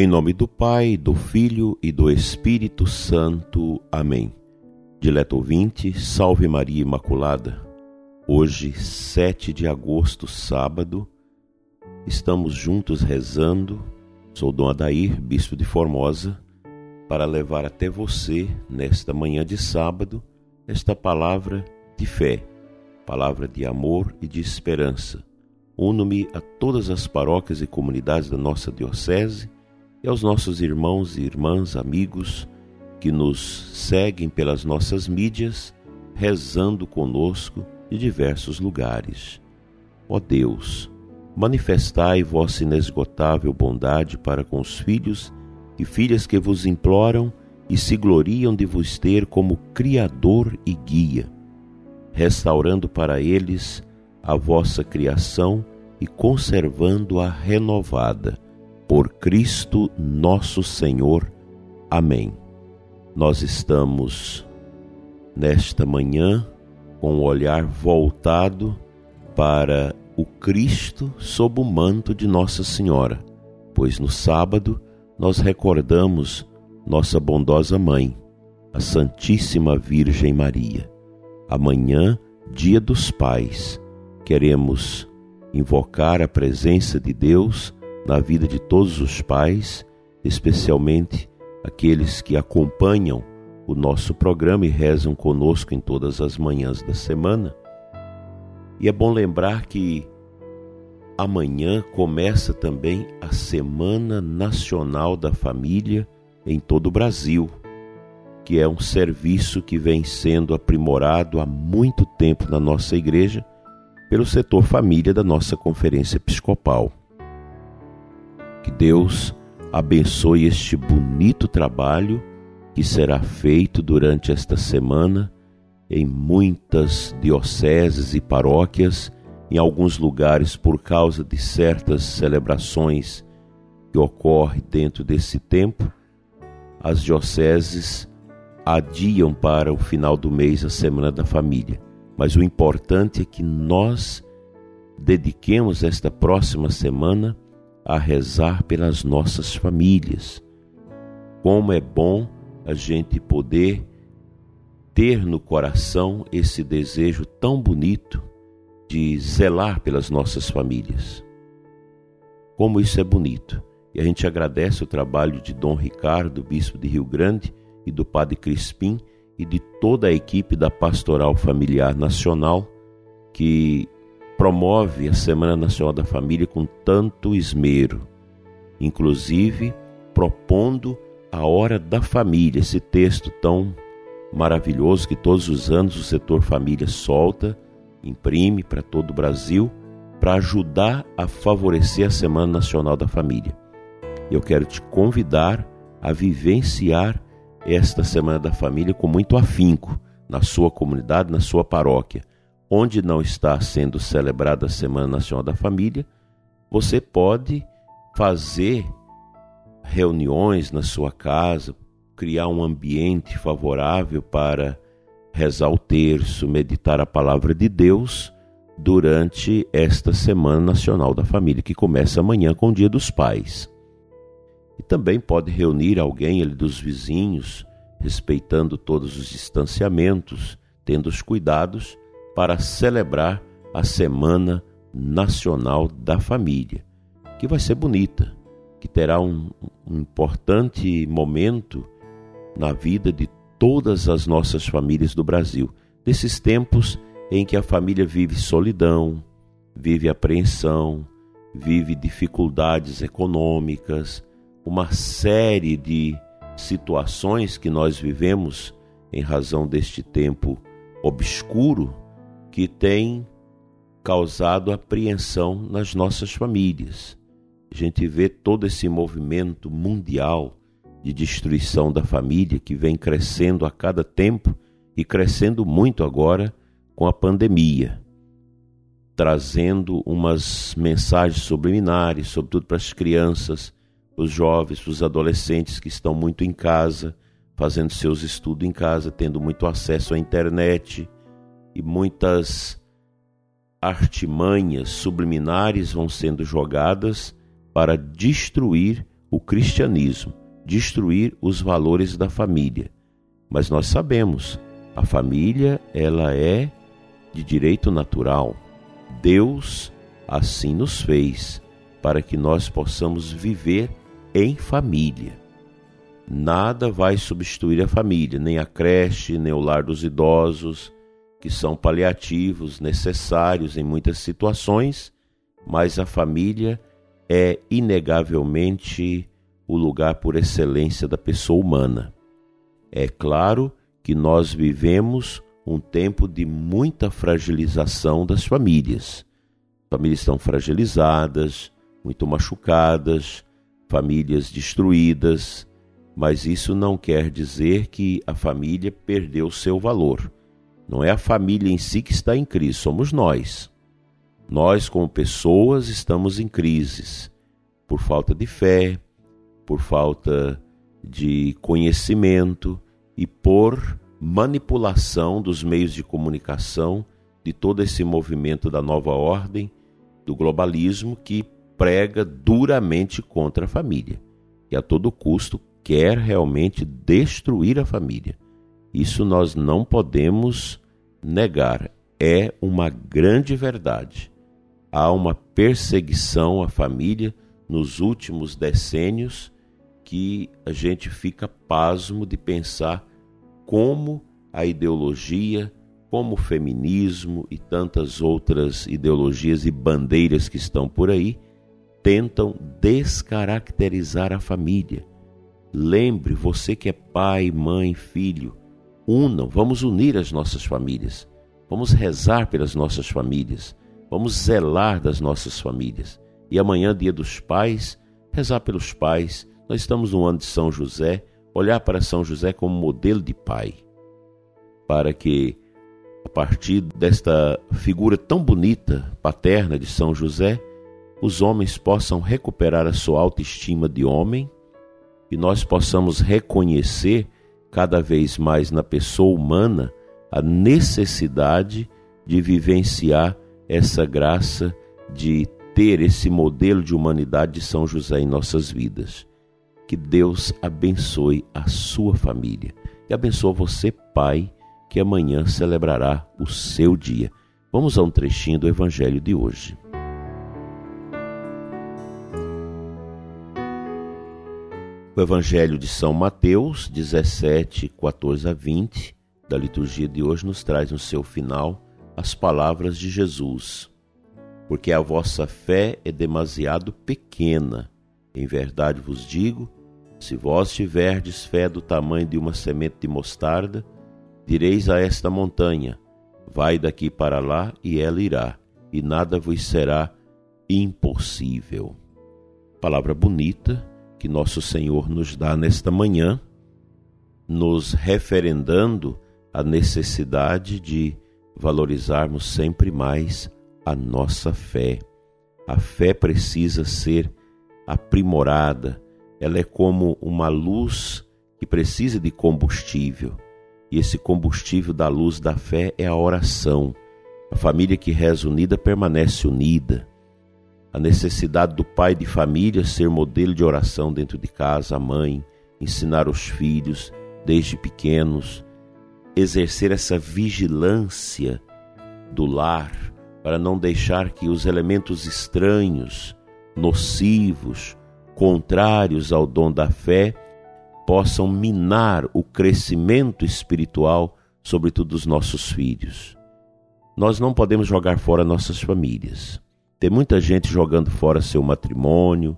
Em nome do Pai, do Filho e do Espírito Santo. Amém. Dileto ouvinte, salve Maria Imaculada. Hoje, 7 de agosto, sábado, estamos juntos rezando. Sou Dom Adair, bispo de Formosa, para levar até você, nesta manhã de sábado, esta palavra de fé, palavra de amor e de esperança. Uno-me a todas as paróquias e comunidades da nossa Diocese e aos nossos irmãos e irmãs, amigos que nos seguem pelas nossas mídias, rezando conosco de diversos lugares. Ó Deus, manifestai vossa inesgotável bondade para com os filhos e filhas que vos imploram e se gloriam de vos ter como Criador e Guia, restaurando para eles a vossa criação e conservando-a renovada. Por Cristo nosso Senhor. Amém. Nós estamos nesta manhã com o olhar voltado para o Cristo sob o manto de Nossa Senhora, pois no sábado nós recordamos nossa bondosa mãe, a Santíssima Virgem Maria. Amanhã, Dia dos Pais, queremos invocar a presença de Deus na vida de todos os pais, especialmente aqueles que acompanham o nosso programa e rezam conosco em todas as manhãs da semana. E é bom lembrar que amanhã começa também a Semana Nacional da Família em todo o Brasil, que é um serviço que vem sendo aprimorado há muito tempo na nossa igreja pelo setor família da nossa Conferência Episcopal. Que Deus abençoe este bonito trabalho que será feito durante esta semana em muitas dioceses e paróquias em alguns lugares por causa de certas celebrações que ocorrem dentro desse tempo, as dioceses adiam para o final do mês a Semana da Família. Mas o importante é que nós dediquemos esta próxima semana a rezar pelas nossas famílias. Como é bom a gente poder ter no coração esse desejo tão bonito de zelar pelas nossas famílias. Como isso é bonito. E a gente agradece o trabalho de Dom Ricardo, bispo de Rio Grande, e do Padre Crispim e de toda a equipe da Pastoral Familiar Nacional que promove a Semana Nacional da Família com tanto esmero, inclusive propondo a Hora da Família, esse texto tão maravilhoso que todos os anos o setor família solta imprime para todo o Brasil para ajudar a favorecer a Semana Nacional da Família. Eu quero te convidar a vivenciar esta Semana da Família com muito afinco na sua comunidade, na sua paróquia. Onde não está sendo celebrada a Semana Nacional da Família, você pode fazer reuniões na sua casa, criar um ambiente favorável para rezar o terço, meditar a palavra de Deus durante esta Semana Nacional da Família, que começa amanhã com o Dia dos Pais. E também pode reunir alguém ali dos vizinhos, respeitando todos os distanciamentos, tendo os cuidados para celebrar a Semana Nacional da Família, que vai ser bonita, que terá um, um importante momento na vida de todas as nossas famílias do Brasil, nesses tempos em que a família vive solidão, vive apreensão, vive dificuldades econômicas, uma série de situações que nós vivemos em razão deste tempo obscuro que tem causado apreensão nas nossas famílias. A gente vê todo esse movimento mundial de destruição da família que vem crescendo a cada tempo e crescendo muito agora com a pandemia, trazendo umas mensagens subliminares, sobretudo para as crianças, os jovens, os adolescentes que estão muito em casa, fazendo seus estudos em casa, tendo muito acesso à internet e muitas artimanhas subliminares vão sendo jogadas para destruir o cristianismo, destruir os valores da família. Mas nós sabemos, a família ela é de direito natural. Deus assim nos fez para que nós possamos viver em família. Nada vai substituir a família, nem a creche, nem o lar dos idosos, que são paliativos necessários em muitas situações, mas a família é inegavelmente o lugar por excelência da pessoa humana. É claro que nós vivemos um tempo de muita fragilização das famílias. Famílias estão fragilizadas, muito machucadas, famílias destruídas, mas isso não quer dizer que a família perdeu seu valor. Não é a família em si que está em crise, somos nós. Nós, como pessoas, estamos em crises por falta de fé, por falta de conhecimento e por manipulação dos meios de comunicação de todo esse movimento da nova ordem, do globalismo que prega duramente contra a família e a todo custo quer realmente destruir a família. Isso nós não podemos negar, é uma grande verdade. Há uma perseguição à família nos últimos decênios que a gente fica pasmo de pensar como a ideologia, como o feminismo e tantas outras ideologias e bandeiras que estão por aí tentam descaracterizar a família. Lembre, você que é pai, mãe, filho, unam, vamos unir as nossas famílias. Vamos rezar pelas nossas famílias. Vamos zelar das nossas famílias. E amanhã, dia dos pais, rezar pelos pais. Nós estamos no ano de São José, olhar para São José como modelo de pai. Para que, a partir desta figura tão bonita, paterna de São José, os homens possam recuperar a sua autoestima de homem e nós possamos reconhecer cada vez mais na pessoa humana a necessidade de vivenciar essa graça de ter esse modelo de humanidade de São José em nossas vidas. Que Deus abençoe a sua família e abençoe você, pai, que amanhã celebrará o seu dia. Vamos a um trechinho do evangelho de hoje. O Evangelho de São Mateus, 17, 14 a 20, da liturgia de hoje, nos traz no seu final as palavras de Jesus. Porque a vossa fé é demasiado pequena. Em verdade vos digo: se vós tiverdes fé do tamanho de uma semente de mostarda, direis a esta montanha: Vai daqui para lá, e ela irá, e nada vos será impossível. Palavra bonita que nosso Senhor nos dá nesta manhã, nos referendando a necessidade de valorizarmos sempre mais a nossa fé. A fé precisa ser aprimorada, ela é como uma luz que precisa de combustível. E esse combustível da luz da fé é a oração. A família que reza unida permanece unida a necessidade do pai de família ser modelo de oração dentro de casa, a mãe, ensinar os filhos desde pequenos, exercer essa vigilância do lar para não deixar que os elementos estranhos, nocivos, contrários ao dom da fé, possam minar o crescimento espiritual, sobretudo dos nossos filhos. Nós não podemos jogar fora nossas famílias. Tem muita gente jogando fora seu matrimônio,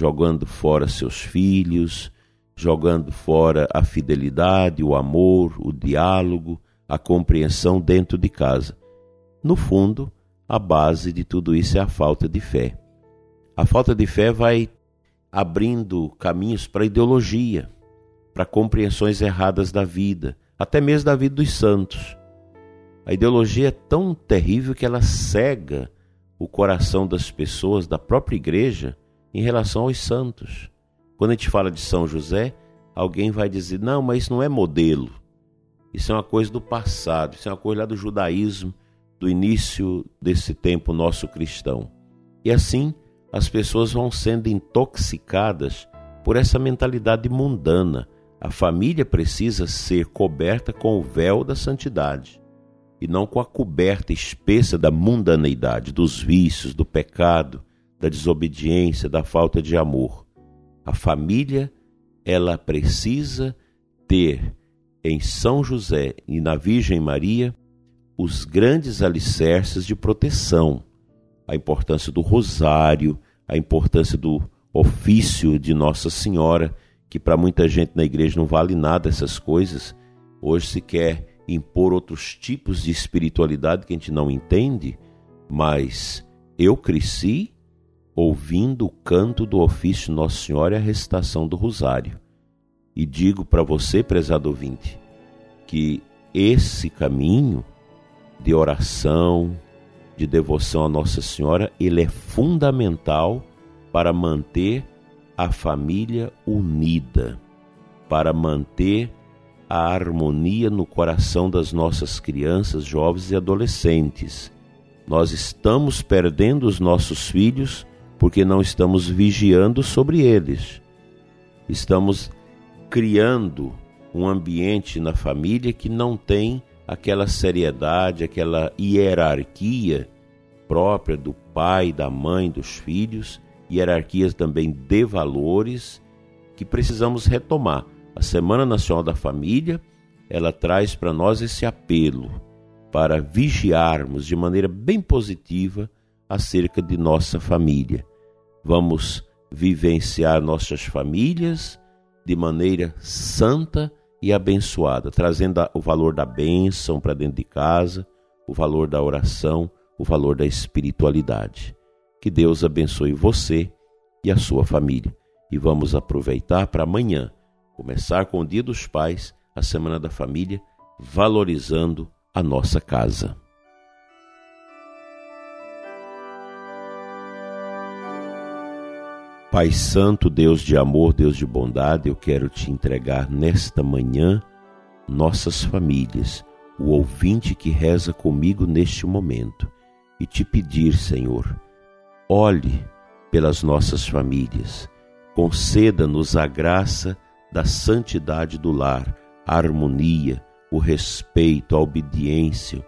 jogando fora seus filhos, jogando fora a fidelidade, o amor, o diálogo, a compreensão dentro de casa. No fundo, a base de tudo isso é a falta de fé. A falta de fé vai abrindo caminhos para ideologia, para compreensões erradas da vida, até mesmo da vida dos santos. A ideologia é tão terrível que ela cega o coração das pessoas, da própria igreja, em relação aos santos. Quando a gente fala de São José, alguém vai dizer: não, mas isso não é modelo. Isso é uma coisa do passado, isso é uma coisa lá do judaísmo, do início desse tempo nosso cristão. E assim as pessoas vão sendo intoxicadas por essa mentalidade mundana. A família precisa ser coberta com o véu da santidade e não com a coberta espessa da mundaneidade, dos vícios, do pecado, da desobediência, da falta de amor. A família, ela precisa ter em São José e na Virgem Maria os grandes alicerces de proteção, a importância do rosário, a importância do ofício de Nossa Senhora, que para muita gente na igreja não vale nada essas coisas. Hoje se quer impor outros tipos de espiritualidade que a gente não entende, mas eu cresci ouvindo o canto do ofício Nossa Senhora e a recitação do Rosário. E digo para você, prezado ouvinte, que esse caminho de oração, de devoção a Nossa Senhora, ele é fundamental para manter a família unida, para manter a harmonia no coração das nossas crianças, jovens e adolescentes. Nós estamos perdendo os nossos filhos porque não estamos vigiando sobre eles. Estamos criando um ambiente na família que não tem aquela seriedade, aquela hierarquia própria do pai, da mãe, dos filhos, hierarquias também de valores que precisamos retomar. A Semana Nacional da Família, ela traz para nós esse apelo para vigiarmos de maneira bem positiva acerca de nossa família. Vamos vivenciar nossas famílias de maneira santa e abençoada, trazendo o valor da bênção para dentro de casa, o valor da oração, o valor da espiritualidade. Que Deus abençoe você e a sua família. E vamos aproveitar para amanhã começar com o Dia dos Pais, a Semana da Família, valorizando a nossa casa. Pai Santo, Deus de amor, Deus de bondade, eu quero te entregar nesta manhã nossas famílias, o ouvinte que reza comigo neste momento, e te pedir, Senhor, olhe pelas nossas famílias, conceda-nos a graça da santidade do lar, a harmonia, o respeito, a obediência.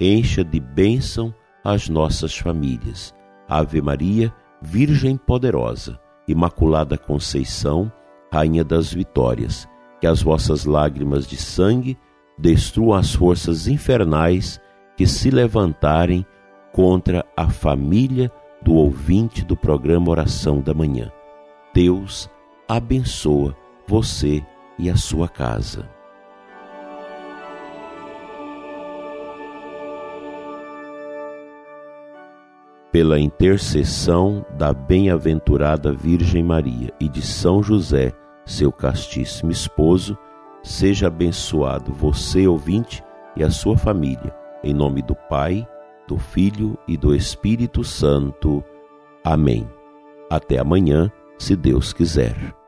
Encha de bênção as nossas famílias. Ave Maria, Virgem poderosa, Imaculada Conceição, Rainha das Vitórias, que as vossas lágrimas de sangue destruam as forças infernais que se levantarem contra a família do ouvinte do programa Oração da Manhã. Deus abençoa você e a sua casa. Pela intercessão da bem-aventurada Virgem Maria e de São José, seu castíssimo esposo, seja abençoado você, ouvinte, e a sua família, em nome do Pai, do Filho e do Espírito Santo. Amém. Até amanhã, se Deus quiser.